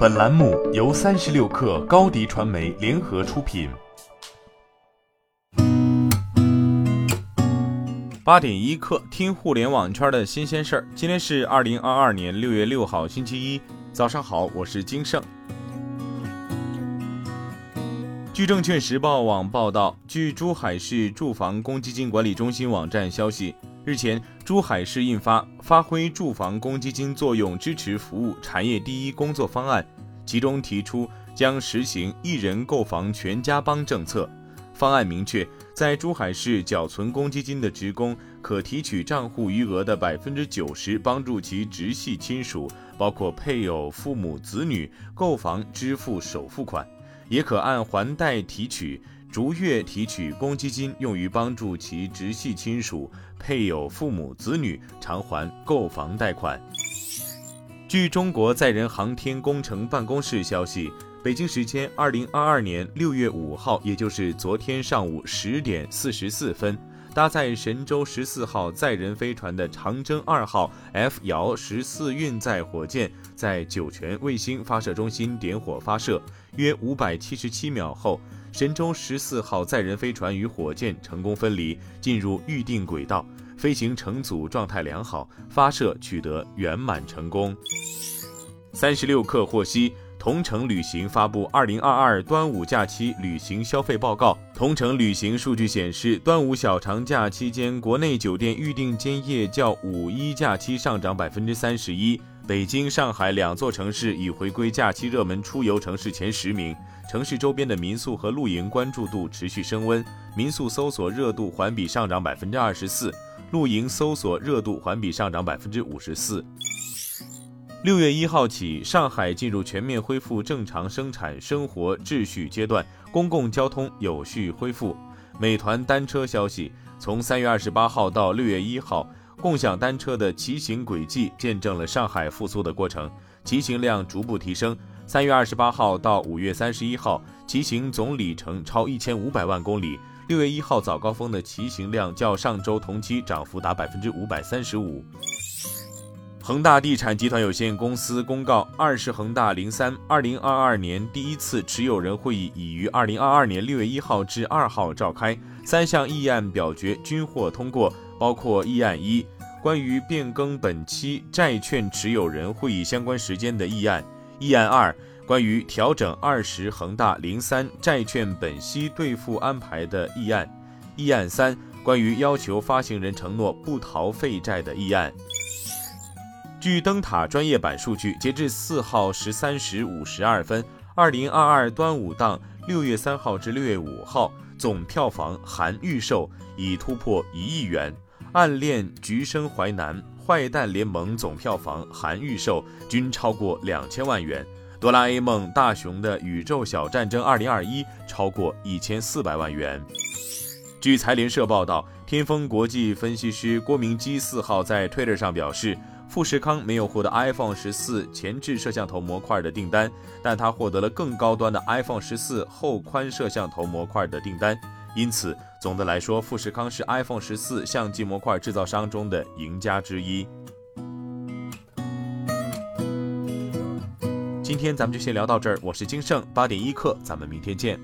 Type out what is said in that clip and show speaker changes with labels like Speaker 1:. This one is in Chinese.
Speaker 1: 本栏目由三十六氪高低传媒联合出品。
Speaker 2: 八点一刻，听互联网圈的新鲜事儿。今天是二零二二年六月六号，星期一，早上好，我是金盛。据证券时报网报道，据珠海市住房公积金管理中心网站消息。日前，珠海市印发《发挥住房公积金作用支持服务产业第一工作方案》，其中提出将实行一人购房全家帮政策。方案明确，在珠海市缴存公积金的职工可提取账户余额的百分之九十，帮助其直系亲属，包括配偶、父母、子女购房支付首付款，也可按还贷提取。逐月提取公积金，用于帮助其直系亲属、配偶、父母、子女偿还购房贷款。据中国载人航天工程办公室消息，北京时间二零二二年六月五号，也就是昨天上午十点四十四分。搭载神舟十四号载人飞船的长征二号 F 遥十四运载火箭在酒泉卫星发射中心点火发射，约五百七十七秒后，神舟十四号载人飞船与火箭成功分离，进入预定轨道，飞行乘组状态良好，发射取得圆满成功。三十六氪获悉。同程旅行发布二零二二端午假期旅行消费报告。同程旅行数据显示，端午小长假期间，国内酒店预订间夜较五一假期上涨百分之三十一。北京、上海两座城市已回归假期热门出游城市前十名。城市周边的民宿和露营关注度持续升温，民宿搜索热度环比上涨百分之二十四，露营搜索热度环比上涨百分之五十四。六月一号起，上海进入全面恢复正常生产生活秩序阶段，公共交通有序恢复。美团单车消息，从三月二十八号到六月一号，共享单车的骑行轨迹见证了上海复苏的过程，骑行量逐步提升。三月二十八号到五月三十一号，骑行总里程超一千五百万公里。六月一号早高峰的骑行量较上周同期涨幅达百分之五百三十五。恒大地产集团有限公司公告，二是恒大零三二零二二年第一次持有人会议已于二零二二年六月一号至二号召开，三项议案表决均获通过，包括议案一，关于变更本期债券持有人会议相关时间的议案；议案二，关于调整二十恒大零三债券本息兑付安排的议案；议案三，关于要求发行人承诺不逃废债的议案。据灯塔专业版数据，截至四号十三时五十二分，二零二二端午档六月三号至六月五号总票房含预售已突破一亿元，《暗恋橘生淮南》《坏蛋联盟》总票房含预售均超过两千万元，《哆啦 A 梦：大雄的宇宙小战争二零二一》超过一千四百万元。据财联社报道，天风国际分析师郭明基四号在 Twitter 上表示。富士康没有获得 iPhone 十四前置摄像头模块的订单，但它获得了更高端的 iPhone 十四后宽摄像头模块的订单。因此，总的来说，富士康是 iPhone 十四相机模块制造商中的赢家之一。今天咱们就先聊到这儿，我是金盛八点一刻，咱们明天见。